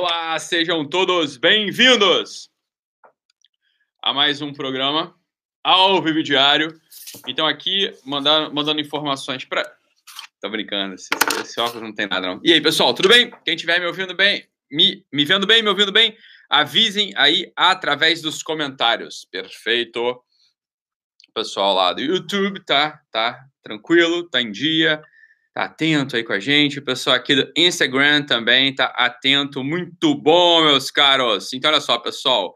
Olá, sejam todos bem-vindos a mais um programa ao Vivo Diário. Então, aqui, mandando, mandando informações para. Tô brincando, esse, esse, óculos não tem nada, não. E aí, pessoal, tudo bem? Quem estiver me ouvindo bem, me, me vendo bem, me ouvindo bem, avisem aí através dos comentários. Perfeito. Pessoal lá do YouTube, tá? Tá tranquilo, tá em dia tá atento aí com a gente. O pessoal aqui do Instagram também tá atento. Muito bom, meus caros. Então, olha só, pessoal.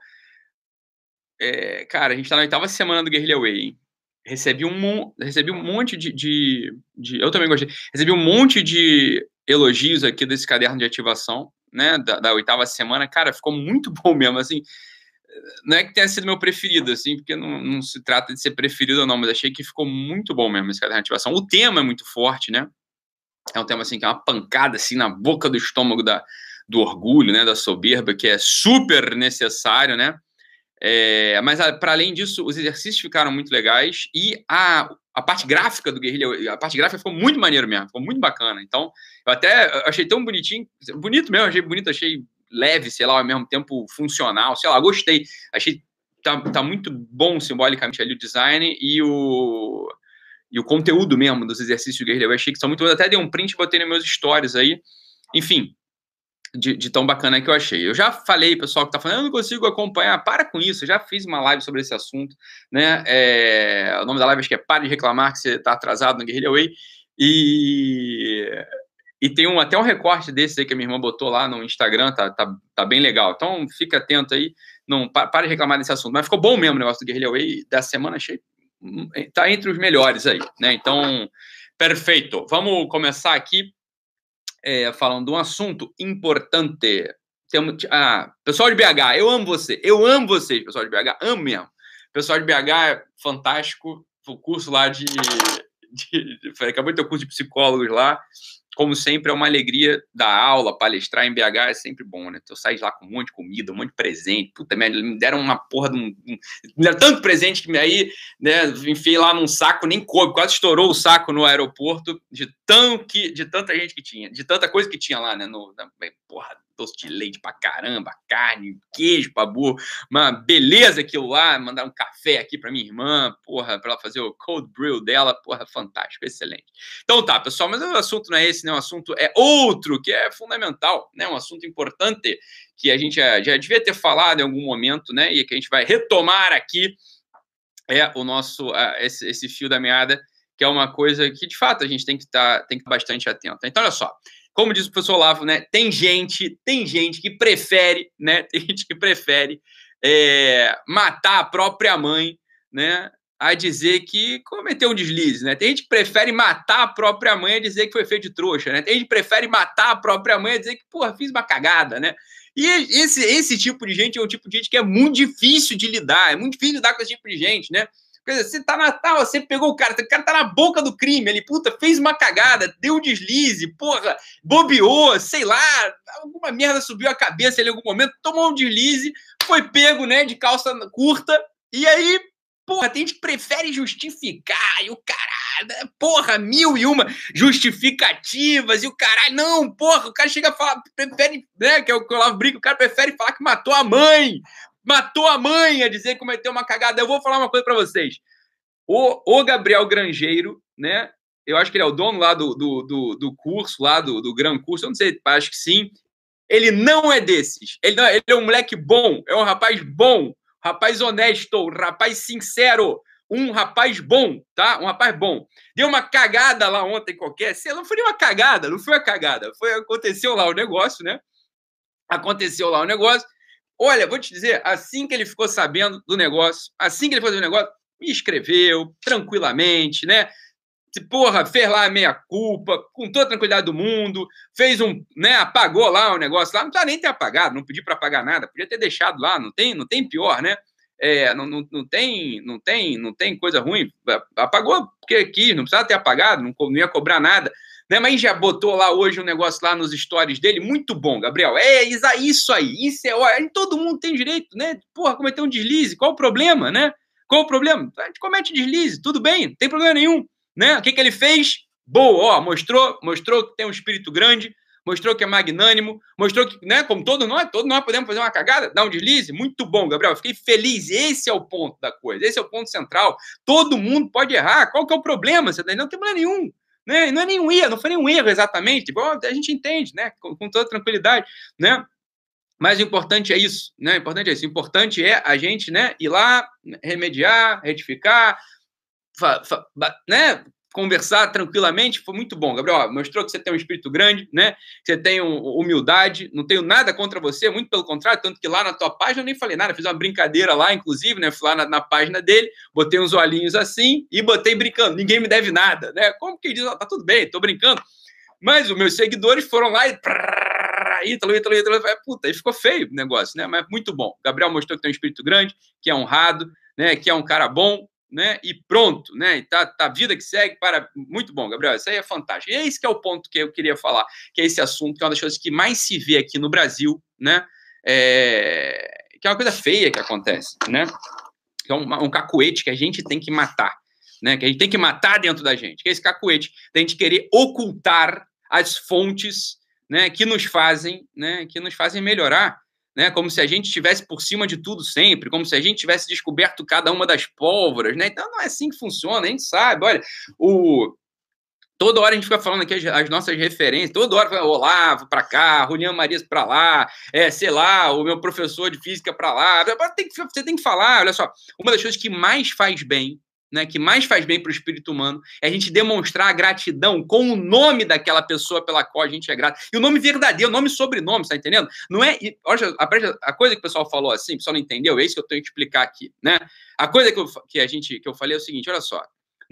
É, cara, a gente tá na oitava semana do Guerrilla Way, hein? Recebi um, recebi um monte de, de, de, Eu também gostei. Recebi um monte de elogios aqui desse caderno de ativação, né? Da, da oitava semana. Cara, ficou muito bom mesmo, assim não é que tenha sido meu preferido, assim, porque não, não, se trata de ser preferido ou não, mas achei que ficou muito bom mesmo esse caderno de ativação. O tema é muito forte, né? É um tema assim que é uma pancada assim na boca do estômago da, do orgulho, né, da soberba, que é super necessário, né? É, mas para além disso, os exercícios ficaram muito legais e a, a parte gráfica do Guerrilha, a parte gráfica ficou muito maneiro mesmo, ficou muito bacana. Então, eu até achei tão bonitinho, bonito mesmo, achei bonito, achei leve, sei lá, ao mesmo tempo funcional, sei lá, gostei. Achei tá, tá muito bom simbolicamente ali o design e o e o conteúdo mesmo dos exercícios de guerrilha. Eu achei que são muito. Eu até dei um print e botei nos meus stories aí. Enfim, de, de, tão bacana que eu achei. Eu já falei, pessoal que tá falando, eu não consigo acompanhar, para com isso, eu já fiz uma live sobre esse assunto, né? É, o nome da live acho que é Para de Reclamar que você tá atrasado no Guerrilla Way. E, e tem um, até um recorte desse aí que a minha irmã botou lá no Instagram, tá, tá, tá bem legal. Então fica atento aí, não para de reclamar desse assunto. Mas ficou bom mesmo o negócio do Guerrilla Way da semana, achei está entre os melhores aí, né? Então, perfeito. Vamos começar aqui é, falando de um assunto importante. Temos, ah, pessoal de BH, eu amo você, eu amo vocês, pessoal de BH, amo mesmo. Pessoal de BH é fantástico, o curso lá de, de, de acabou de ter o curso de psicólogos lá, como sempre, é uma alegria dar aula, palestrar em BH é sempre bom, né? Eu saio lá com um monte de comida, um monte de presente. Puta merda, me deram uma porra de um. um me deram tanto presente que aí, né, enfiei lá num saco, nem coube, quase estourou o saco no aeroporto de, tão que, de tanta gente que tinha, de tanta coisa que tinha lá, né? No, na, porra, doce de leite pra caramba, carne, queijo pra burro, uma beleza aquilo lá, mandar um café aqui pra minha irmã, porra, pra ela fazer o cold brew dela, porra, fantástico, excelente. Então tá, pessoal, mas o assunto não é esse, né, o assunto é outro, que é fundamental, né, um assunto importante que a gente já, devia ter falado em algum momento, né, e que a gente vai retomar aqui, é o nosso, esse, esse fio da meada, que é uma coisa que, de fato, a gente tem que estar tá, tem que estar bastante atento. Então, olha só, como diz o professor Olavo, né? Tem gente, tem gente que prefere, né? Tem gente que prefere é, matar a própria mãe, né? A dizer que cometeu um deslize, né? Tem gente que prefere matar a própria mãe a dizer que foi feito de trouxa, né? Tem gente que prefere matar a própria mãe a dizer que, porra, fiz uma cagada, né? E esse, esse tipo de gente é um tipo de gente que é muito difícil de lidar, é muito difícil lidar com esse tipo de gente, né? Quer dizer, você tá na tal, você pegou o cara, o cara tá na boca do crime, ele, puta, fez uma cagada, deu um deslize, porra, bobeou, sei lá, alguma merda subiu a cabeça ele em algum momento, tomou um deslize, foi pego, né, de calça curta, e aí, porra, tem gente que prefere justificar, e o caralho, porra, mil e uma justificativas, e o caralho, não, porra, o cara chega a falar, prefere, né, que é o que eu lá brinco, o cara prefere falar que matou a mãe, matou a mãe a dizer que cometeu uma cagada. Eu vou falar uma coisa para vocês. O, o Gabriel Grangeiro, né? Eu acho que ele é o dono lá do, do, do, do curso, lá do, do Gran Curso, eu não sei, acho que sim. Ele não é desses. Ele, não, ele é um moleque bom, é um rapaz bom, rapaz honesto, rapaz sincero, um rapaz bom, tá? Um rapaz bom. Deu uma cagada lá ontem qualquer. Não foi uma cagada, não foi uma cagada. Foi, aconteceu lá o negócio, né? Aconteceu lá o negócio. Olha, vou te dizer, assim que ele ficou sabendo do negócio, assim que ele fazia o negócio, me escreveu tranquilamente, né? Porra, fez lá a meia culpa, com toda a tranquilidade do mundo, fez um, né, apagou lá o negócio lá, não precisa nem ter apagado, não pedi para apagar nada, podia ter deixado lá, não tem, não tem pior, né? É, não, não, não, tem, não tem, não tem coisa ruim, apagou porque quis, não precisava ter apagado, não, não ia cobrar nada. Né? Mas já botou lá hoje um negócio lá nos stories dele, muito bom, Gabriel. É isso aí, isso é. Olha, todo mundo tem direito, né? Porra, cometer um deslize, qual o problema, né? Qual o problema? A gente comete deslize, tudo bem, não tem problema nenhum, né? O que, que ele fez? Boa, ó, mostrou, mostrou que tem um espírito grande, mostrou que é magnânimo, mostrou que, né, como todos nós, todos nós podemos fazer uma cagada, dar um deslize. Muito bom, Gabriel. Fiquei feliz. Esse é o ponto da coisa, esse é o ponto central. Todo mundo pode errar. Qual que é o problema? Você tá não tem problema nenhum. Né? Não é nenhum erro, não foi nenhum erro exatamente. Igual a gente entende, né? Com, com toda tranquilidade, né? Mas o importante é isso, né? O importante é isso. O importante é a gente, né, ir lá, remediar, retificar, né, conversar tranquilamente, foi muito bom, Gabriel. mostrou que você tem um espírito grande, né? Você tem um, humildade. Não tenho nada contra você, muito pelo contrário, tanto que lá na tua página eu nem falei nada, fiz uma brincadeira lá, inclusive, né? Fui lá na, na página dele, botei uns olhinhos assim e botei brincando. Ninguém me deve nada, né? Como que diz, tá tudo bem, tô brincando. Mas os meus seguidores foram lá e Ítalo, Ítalo, Ítalo, puta, aí ficou feio o negócio, né? Mas muito bom. Gabriel mostrou que tem um espírito grande, que é honrado, né? Que é um cara bom, né? E pronto, né? E tá, tá vida que segue para muito bom, Gabriel. Isso aí é fantástico. E é esse que é o ponto que eu queria falar, que é esse assunto que é uma das coisas que mais se vê aqui no Brasil, né? É... Que é uma coisa feia que acontece, né? Que é um, um cacuete que a gente tem que matar, né? Que a gente tem que matar dentro da gente. Que é esse cacuete da gente querer ocultar as fontes, né? Que nos fazem, né? Que nos fazem melhorar né? Como se a gente estivesse por cima de tudo sempre, como se a gente tivesse descoberto cada uma das pólvoras, né? Então não é assim que funciona, a gente sabe. Olha, o Toda hora a gente fica falando aqui as, as nossas referências, toda hora Olavo para cá, Juliana Marias para lá, é, sei lá, o meu professor de física para lá. Tem que, você tem que falar, olha só, uma das coisas que mais faz bem né, que mais faz bem para o espírito humano é a gente demonstrar a gratidão com o nome daquela pessoa pela qual a gente é grato. E o nome verdadeiro, o nome e sobrenome, tá entendendo? Não é. Olha, a, a coisa que o pessoal falou assim, o pessoal não entendeu, é isso que eu tenho que explicar aqui, né? A coisa que, eu, que a gente que eu falei é o seguinte: olha só.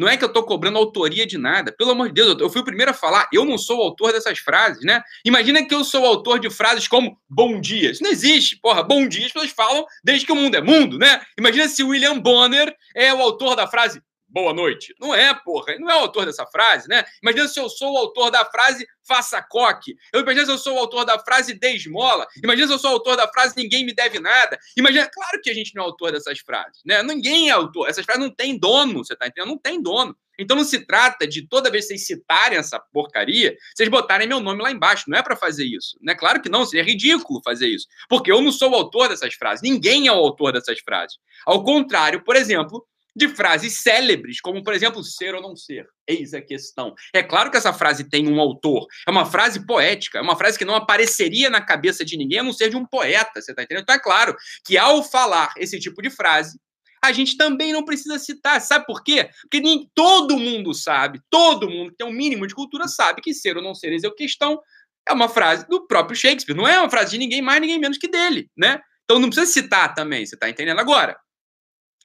Não é que eu estou cobrando autoria de nada. Pelo amor de Deus, eu fui o primeiro a falar. Eu não sou o autor dessas frases, né? Imagina que eu sou o autor de frases como bom dia. Isso não existe. Porra, bom dia as pessoas falam desde que o mundo é mundo, né? Imagina se William Bonner é o autor da frase boa noite. Não é, porra. Ele não é o autor dessa frase, né? Imagina se eu sou o autor da frase faça coque. Eu imagino se eu sou o autor da frase dê esmola. Imagina se eu sou o autor da frase ninguém me deve nada. Imagina, claro que a gente não é autor dessas frases, né? Ninguém é autor. Essas frases não têm dono, você tá entendendo? Não tem dono. Então não se trata de toda vez que vocês citarem essa porcaria, vocês botarem meu nome lá embaixo. Não é para fazer isso. Né? Claro que não, seria ridículo fazer isso. Porque eu não sou o autor dessas frases. Ninguém é o autor dessas frases. Ao contrário, por exemplo, de frases célebres, como, por exemplo, ser ou não ser. Eis a questão. É claro que essa frase tem um autor. É uma frase poética, é uma frase que não apareceria na cabeça de ninguém a não ser de um poeta, você está entendendo? Então é claro que ao falar esse tipo de frase, a gente também não precisa citar. Sabe por quê? Porque nem todo mundo sabe, todo mundo que tem um mínimo de cultura sabe que ser ou não ser, eis a questão, é uma frase do próprio Shakespeare. Não é uma frase de ninguém mais, ninguém menos que dele, né? Então não precisa citar também, você está entendendo? Agora,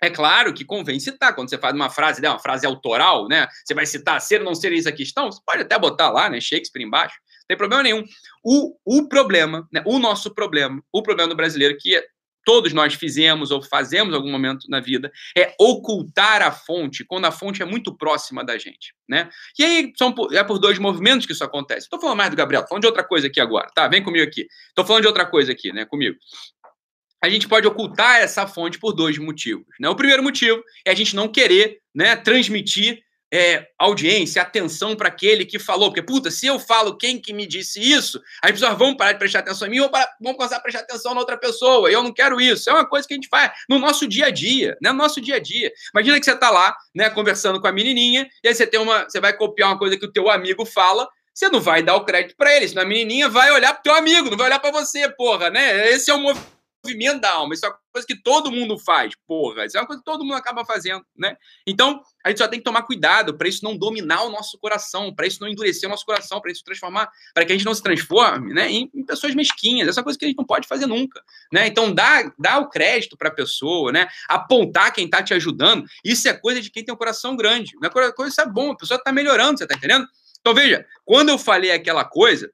é claro que convém citar, quando você faz uma frase, né, uma frase autoral, né? Você vai citar ser ou não ser isso a questão, você pode até botar lá, né? Shakespeare embaixo, não tem problema nenhum. O, o problema, né, o nosso problema, o problema do brasileiro, que todos nós fizemos ou fazemos em algum momento na vida, é ocultar a fonte quando a fonte é muito próxima da gente, né? E aí são por, é por dois movimentos que isso acontece. Estou falando mais do Gabriel, tô falando de outra coisa aqui agora, tá? Vem comigo aqui. Estou falando de outra coisa aqui, né? Comigo a gente pode ocultar essa fonte por dois motivos. Né? O primeiro motivo é a gente não querer né, transmitir é, audiência, atenção para aquele que falou. Porque, puta, se eu falo quem que me disse isso, as pessoas vão parar de prestar atenção em mim ou vão começar a prestar atenção na outra pessoa. E eu não quero isso. É uma coisa que a gente faz no nosso dia a dia, né? No nosso dia a dia. Imagina que você está lá, né, conversando com a menininha, e aí você tem uma. Você vai copiar uma coisa que o teu amigo fala, você não vai dar o crédito para ele. Senão a menininha vai olhar pro teu amigo, não vai olhar para você, porra, né? Esse é o movimento movimento da alma. Isso é uma coisa que todo mundo faz, porra. Isso é uma coisa que todo mundo acaba fazendo, né? Então, a gente só tem que tomar cuidado para isso não dominar o nosso coração, para isso não endurecer o nosso coração, para isso transformar, para que a gente não se transforme, né, em, em, pessoas mesquinhas. Essa é coisa que a gente não pode fazer nunca, né? Então, dá, dá o crédito para a pessoa, né? Apontar quem está te ajudando. Isso é coisa de quem tem um coração grande. Não é coisa, isso é bom, a pessoa está melhorando, você está entendendo? Então, veja, quando eu falei aquela coisa,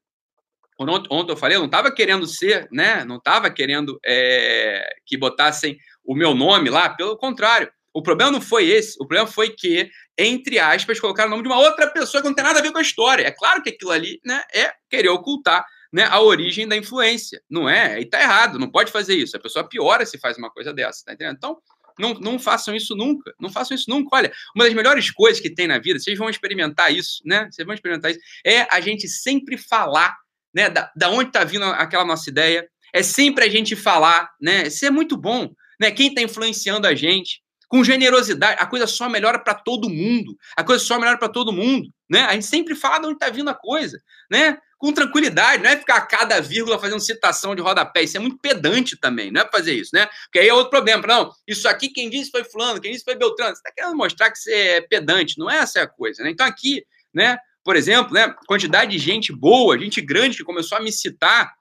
ontem eu falei, eu não estava querendo ser, né? Não estava querendo é, que botassem o meu nome lá, pelo contrário. O problema não foi esse, o problema foi que, entre aspas, colocaram o nome de uma outra pessoa que não tem nada a ver com a história. É claro que aquilo ali né, é querer ocultar né, a origem da influência. Não é? E tá errado, não pode fazer isso. A pessoa piora se faz uma coisa dessa, tá entendendo? Então, não, não façam isso nunca. Não façam isso nunca. Olha, uma das melhores coisas que tem na vida, vocês vão experimentar isso, né? Vocês vão experimentar isso, é a gente sempre falar né? Da, da onde está vindo aquela nossa ideia. É sempre a gente falar, né? Isso é muito bom, né? Quem está influenciando a gente com generosidade, a coisa só melhora para todo mundo. A coisa só melhora para todo mundo, né? A gente sempre fala de onde está vindo a coisa, né? Com tranquilidade, não é ficar a cada vírgula fazendo citação de rodapé. Isso é muito pedante também, não é fazer isso, né? Porque aí é outro problema. Não, isso aqui quem disse foi fulano, quem disse foi Beltrano. Você está querendo mostrar que você é pedante, não é essa a coisa, né? Então aqui, né? Por exemplo, né? Quantidade de gente boa, gente grande que começou a me citar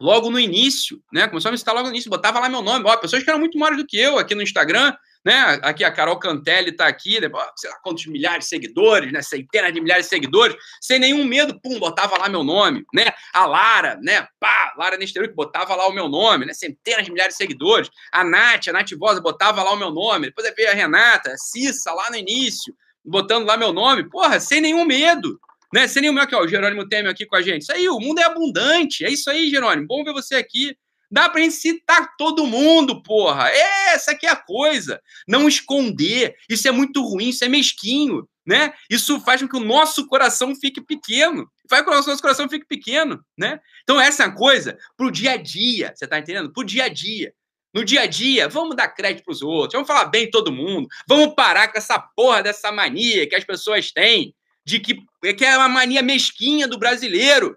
logo no início, né? Começou a me citar logo no início, botava lá meu nome. Ó, pessoas que eram muito maiores do que eu aqui no Instagram, né? Aqui a Carol Cantelli está aqui, né? sei lá quantos milhares de seguidores, né? Centenas de milhares de seguidores, sem nenhum medo, pum, botava lá meu nome, né? A Lara, né? Pá, Lara Nestor, que botava lá o meu nome, né? Centenas de milhares de seguidores. A Nath, a Nath Vosa, botava lá o meu nome. Depois veio a Renata, a Cissa, lá no início, botando lá meu nome. Porra, sem nenhum medo, né? Sem nenhum aqui, ó, o Jerônimo Temer aqui com a gente. Isso aí, o mundo é abundante. É isso aí, Jerônimo. Bom ver você aqui. Dá pra gente citar todo mundo, porra. Essa aqui é a coisa. Não esconder. Isso é muito ruim, isso é mesquinho, né? Isso faz com que o nosso coração fique pequeno. Faz com que o nosso coração fique pequeno, né? Então, essa é a coisa pro dia a dia, você tá entendendo? Pro dia a dia. No dia a dia, vamos dar crédito pros outros, vamos falar bem todo mundo, vamos parar com essa porra dessa mania que as pessoas têm de que, que é uma mania mesquinha do brasileiro.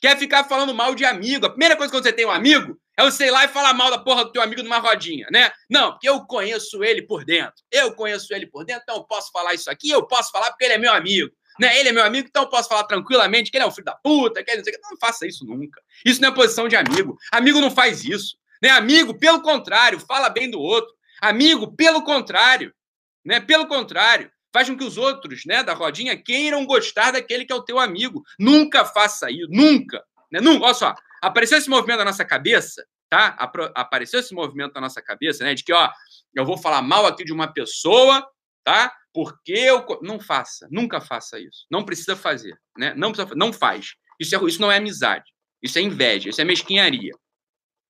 Quer ficar falando mal de amigo. A primeira coisa quando você tem um amigo é você ir lá e falar mal da porra do teu amigo numa rodinha, né? Não, porque eu conheço ele por dentro. Eu conheço ele por dentro, então eu posso falar isso aqui, eu posso falar porque ele é meu amigo. Né? Ele é meu amigo, então eu posso falar tranquilamente que ele é um filho da puta, que ele não sei o que. Não faça isso nunca. Isso não é posição de amigo. Amigo não faz isso. Né? Amigo, pelo contrário, fala bem do outro. Amigo, pelo contrário. Né? Pelo contrário faz com que os outros, né, da rodinha, queiram gostar daquele que é o teu amigo. Nunca faça isso, nunca. Né? Nunca. Olha só, apareceu esse movimento na nossa cabeça, tá? Apareceu esse movimento na nossa cabeça, né, de que, ó, eu vou falar mal aqui de uma pessoa, tá? Porque eu não faça, nunca faça isso. Não precisa fazer, né? Não precisa, não faz. Isso é, isso não é amizade. Isso é inveja, isso é mesquinharia.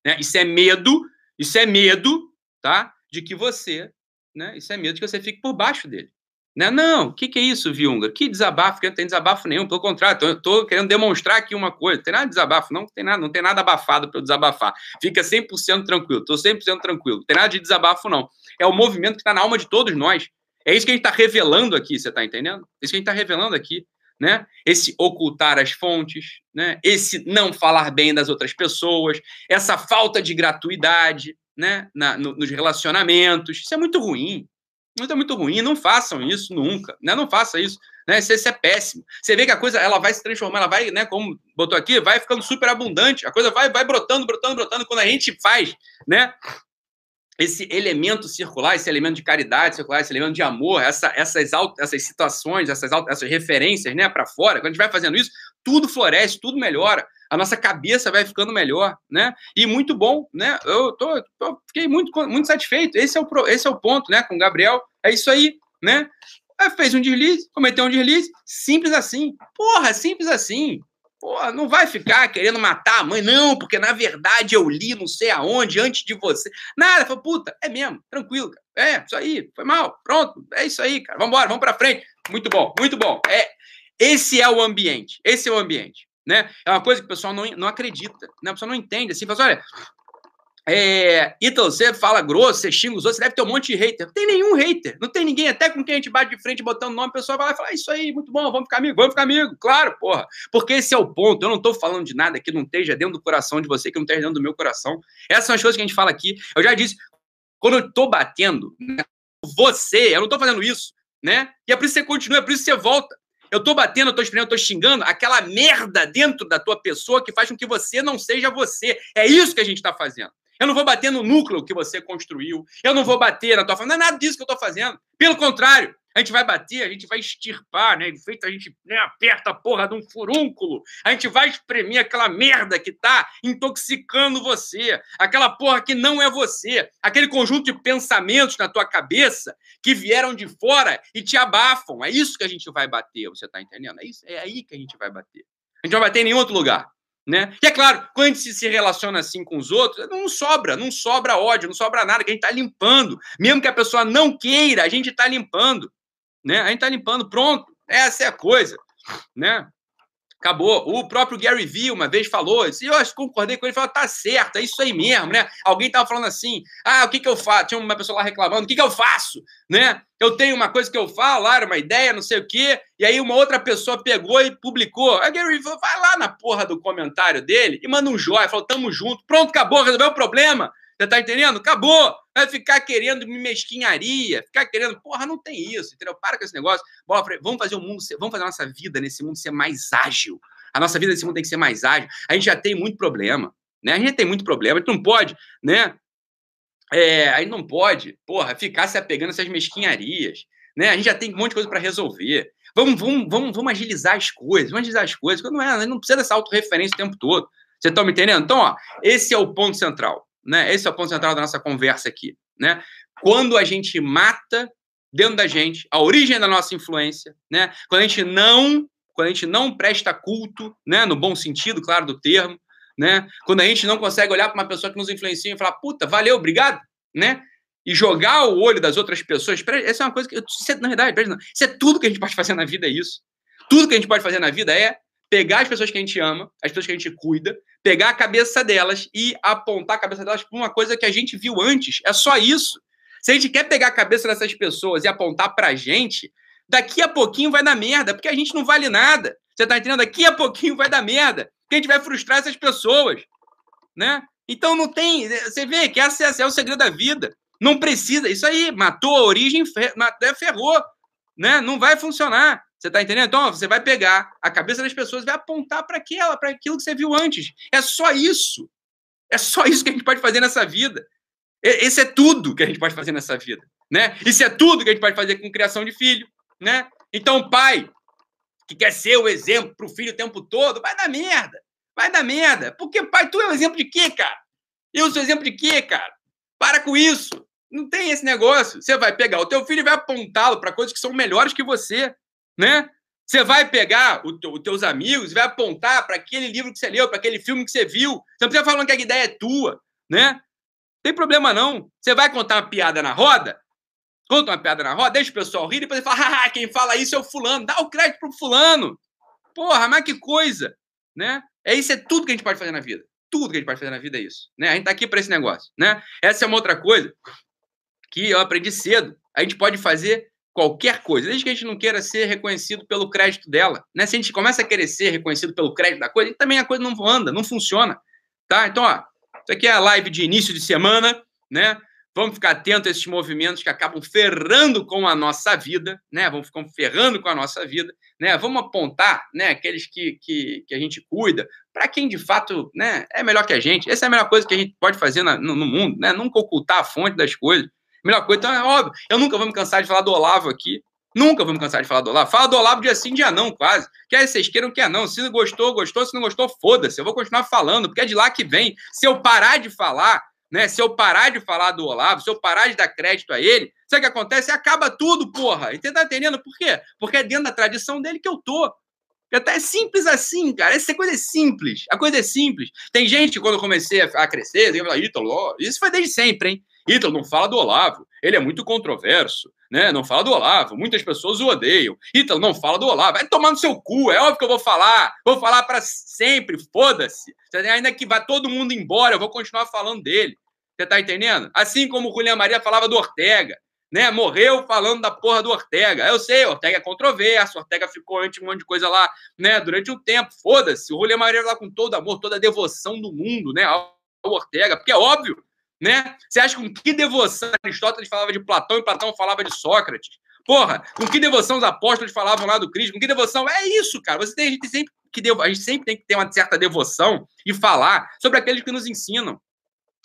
Né? Isso é medo, isso é medo, tá? De que você, né? Isso é medo de que você fique por baixo dele. Né? Não, o que, que é isso, Viunga? Que desabafo? Que não tem desabafo nenhum, pelo contrário, estou querendo demonstrar aqui uma coisa. Não tem nada de desabafo, não, não tem nada, não tem nada abafado para eu desabafar. Fica 100% tranquilo, estou 100% tranquilo. Não tem nada de desabafo, não. É o movimento que está na alma de todos nós. É isso que a gente está revelando aqui, você está entendendo? É isso que a gente está revelando aqui. Né? Esse ocultar as fontes, né? esse não falar bem das outras pessoas, essa falta de gratuidade né? Na, no, nos relacionamentos. Isso é muito ruim. Muito, é muito ruim. Não façam isso nunca. Né? Não faça isso. Né? Isso, isso, é péssimo. Você vê que a coisa ela vai se transformar, ela vai, né, como botou aqui, vai ficando super abundante. A coisa vai, vai brotando, brotando, brotando. Quando a gente faz, né? Esse elemento circular, esse elemento de caridade circular, esse elemento de amor, essa, essas, essas situações, essas, essas referências né, para fora, quando a gente vai fazendo isso, tudo floresce, tudo melhora a nossa cabeça vai ficando melhor, né? E muito bom, né? Eu tô, fiquei muito, muito satisfeito. Esse é, o, esse é o ponto, né? Com o Gabriel, é isso aí, né? Aí fez um deslize, cometeu um deslize, simples assim. Porra, simples assim. Porra, não vai ficar querendo matar a mãe, não, porque na verdade eu li não sei aonde antes de você. Nada, foi puta, é mesmo, tranquilo, cara. É, isso aí, foi mal, pronto, é isso aí, cara. Vambora, vamos pra frente. Muito bom, muito bom. É, esse é o ambiente, esse é o ambiente né? É uma coisa que o pessoal não, não acredita, né? O pessoal não entende, assim, fala assim, olha, é, Ítalo, você fala grosso, você xinga os outros, você deve ter um monte de hater. Não tem nenhum hater, não tem ninguém, até com quem a gente bate de frente botando nome, o pessoal vai lá e fala, ah, isso aí, muito bom, vamos ficar amigo, vamos ficar amigo, claro, porra. Porque esse é o ponto, eu não tô falando de nada que não esteja dentro do coração de você, que não esteja dentro do meu coração. Essas são as coisas que a gente fala aqui. Eu já disse, quando eu tô batendo, né, você, eu não tô fazendo isso, né? E é por isso que você continua, é por isso que você volta. Eu tô batendo, eu tô esperando, eu tô xingando aquela merda dentro da tua pessoa que faz com que você não seja você. É isso que a gente tá fazendo. Eu não vou bater no núcleo que você construiu. Eu não vou bater na tua família. Não é nada disso que eu tô fazendo. Pelo contrário, a gente vai bater, a gente vai extirpar, né? Feito a gente né, aperta a porra de um furúnculo, a gente vai espremer aquela merda que tá intoxicando você, aquela porra que não é você, aquele conjunto de pensamentos na tua cabeça que vieram de fora e te abafam. É isso que a gente vai bater, você tá entendendo? É, isso, é aí que a gente vai bater. A gente vai bater em nenhum outro lugar. Né? E é claro, quando a gente se relaciona assim com os outros, não sobra, não sobra ódio, não sobra nada, que a gente está limpando. Mesmo que a pessoa não queira, a gente está limpando né? A gente está limpando, pronto. Essa é a coisa, né? Acabou. O próprio Gary Vee uma vez falou, e eu concordei com ele, falou, tá certo, é isso aí mesmo, né? Alguém tava falando assim, ah, o que que eu faço? Tinha uma pessoa lá reclamando, o que que eu faço? Né? Eu tenho uma coisa que eu falo, lá, era uma ideia, não sei o quê, e aí uma outra pessoa pegou e publicou. Gary Vee falou, vai lá na porra do comentário dele e manda um joia, falou, tamo junto, pronto, acabou, resolveu o problema. Você tá entendendo? Acabou. Vai ficar querendo mesquinharia, ficar querendo. Porra, não tem isso, entendeu? Para com esse negócio. Vamos fazer o mundo, ser... vamos fazer a nossa vida nesse mundo ser mais ágil. A nossa vida nesse mundo tem que ser mais ágil. A gente já tem muito problema, né? A gente tem muito problema. A gente não pode, né? É, a gente não pode, porra, ficar se apegando a essas mesquinharias, né? A gente já tem um monte de coisa para resolver. Vamos, vamos, vamos, vamos agilizar as coisas, vamos agilizar as coisas. Não, é, não precisa dessa autorreferência o tempo todo. Você está me entendendo? Então, ó, esse é o ponto central né? Esse é o ponto central da nossa conversa aqui, né? Quando a gente mata dentro da gente a origem da nossa influência, né? Quando a gente não, quando a gente não presta culto, né, no bom sentido, claro, do termo, né? Quando a gente não consegue olhar para uma pessoa que nos influencia e falar, puta, valeu, obrigado, né? E jogar o olho das outras pessoas, essa é uma coisa que, isso é, na verdade, isso é tudo que a gente pode fazer na vida, é isso. Tudo que a gente pode fazer na vida é pegar as pessoas que a gente ama, as pessoas que a gente cuida, pegar a cabeça delas e apontar a cabeça delas para uma coisa que a gente viu antes. É só isso. Se a gente quer pegar a cabeça dessas pessoas e apontar para a gente, daqui a pouquinho vai dar merda, porque a gente não vale nada. Você tá entendendo? Daqui a pouquinho vai dar merda, porque a gente vai frustrar essas pessoas, né? Então não tem, você vê que esse é o segredo da vida. Não precisa, isso aí, matou a origem, ferrou, né? Não vai funcionar. Você tá entendendo? Então, você vai pegar a cabeça das pessoas e vai apontar para aquela, para aquilo que você viu antes. É só isso. É só isso que a gente pode fazer nessa vida. Esse é tudo que a gente pode fazer nessa vida, né? Isso é tudo que a gente pode fazer com criação de filho, né? Então, pai que quer ser o exemplo pro filho o tempo todo, vai dar merda. Vai dar merda. Porque, pai, tu é o exemplo de quê, cara? Eu sou exemplo de quê, cara? Para com isso. Não tem esse negócio. Você vai pegar o teu filho e vai apontá-lo para coisas que são melhores que você né? Você vai pegar os teus amigos vai apontar para aquele livro que você leu, para aquele filme que você viu. Você não precisa falar que a ideia é tua, né? Não tem problema não. Você vai contar uma piada na roda, conta uma piada na roda, deixa o pessoal rir e depois fala, ah, quem fala isso é o fulano. Dá o crédito pro fulano. Porra, mas que coisa, né? É isso, é tudo que a gente pode fazer na vida. Tudo que a gente pode fazer na vida é isso, né? A gente tá aqui para esse negócio, né? Essa é uma outra coisa que eu aprendi cedo. A gente pode fazer qualquer coisa, desde que a gente não queira ser reconhecido pelo crédito dela. Né? Se a gente começa a querer ser reconhecido pelo crédito da coisa, também a coisa não anda, não funciona. Tá? Então, ó, isso aqui é a live de início de semana, né? Vamos ficar atentos a esses movimentos que acabam ferrando com a nossa vida, né? Vamos ficar ferrando com a nossa vida, né? Vamos apontar, né? Aqueles que, que, que a gente cuida, para quem de fato, né? É melhor que a gente. Essa é a melhor coisa que a gente pode fazer na, no, no mundo, né? Nunca ocultar a fonte das coisas. Melhor coisa, então é óbvio. Eu nunca vou me cansar de falar do Olavo aqui. Nunca me cansar de falar do Olavo. Fala do Olavo dia sim, dia não, quase. Quer vocês queiram, quer não. Se gostou, gostou. Se não gostou, foda-se. Eu vou continuar falando, porque é de lá que vem. Se eu parar de falar, né? Se eu parar de falar do Olavo, se eu parar de dar crédito a ele, sabe o que acontece? Acaba tudo, porra. E tá entendendo por quê? Porque é dentro da tradição dele que eu tô. Até é simples assim, cara. Essa coisa é simples. A coisa é simples. Tem gente, quando eu comecei a crescer, eu falei, Ítalo, isso foi desde sempre, hein? Ítalo não fala do Olavo, ele é muito controverso, né? Não fala do Olavo, muitas pessoas o odeiam. Ítalo não fala do Olavo, vai tomar no seu cu, é óbvio que eu vou falar, vou falar para sempre, foda-se. Ainda que vá todo mundo embora, eu vou continuar falando dele. Você tá entendendo? Assim como o Julián Maria falava do Ortega, né? Morreu falando da porra do Ortega. Eu sei, Ortega é controverso, Ortega ficou antes um monte de coisa lá, né? Durante um tempo, foda-se. O Julián Maria lá com todo amor, toda a devoção do mundo, né? Ao Ortega, porque é óbvio né? Você acha com que devoção Aristóteles falava de Platão e Platão falava de Sócrates? Porra, com que devoção os apóstolos falavam lá do Cristo? Com que devoção? É isso, cara. Você tem, a, gente sempre que devo, a gente sempre tem que ter uma certa devoção e falar sobre aqueles que nos ensinam.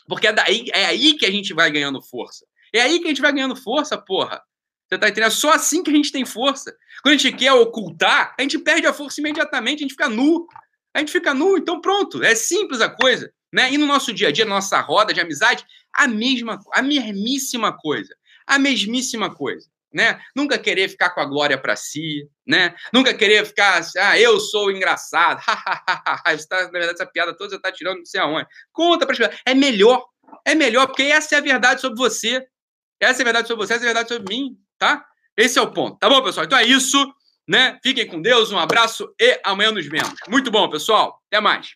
Porque é, daí, é aí que a gente vai ganhando força. É aí que a gente vai ganhando força, porra. Você tá entendendo? É só assim que a gente tem força. Quando a gente quer ocultar, a gente perde a força imediatamente, a gente fica nu. A gente fica nu, então pronto. É simples a coisa. Né? E no nosso dia a dia, na nossa roda de amizade, a mesma, a mesmíssima coisa. A mesmíssima coisa. Né? Nunca querer ficar com a glória para si, né? Nunca querer ficar ah, eu sou engraçado. você tá, na verdade, essa piada toda você está tirando não sei aonde. Conta para É melhor. É melhor, porque essa é a verdade sobre você. Essa é a verdade sobre você, essa é a verdade sobre mim, tá? Esse é o ponto. Tá bom, pessoal? Então é isso. né? Fiquem com Deus, um abraço e amanhã nos vemos. Muito bom, pessoal. Até mais.